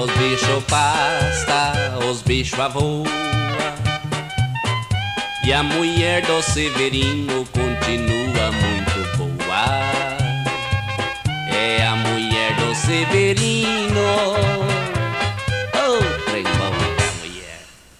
Os bichos pasta, os bichos avoa E a mulher do Severino continua muito boa. É a mulher do Severino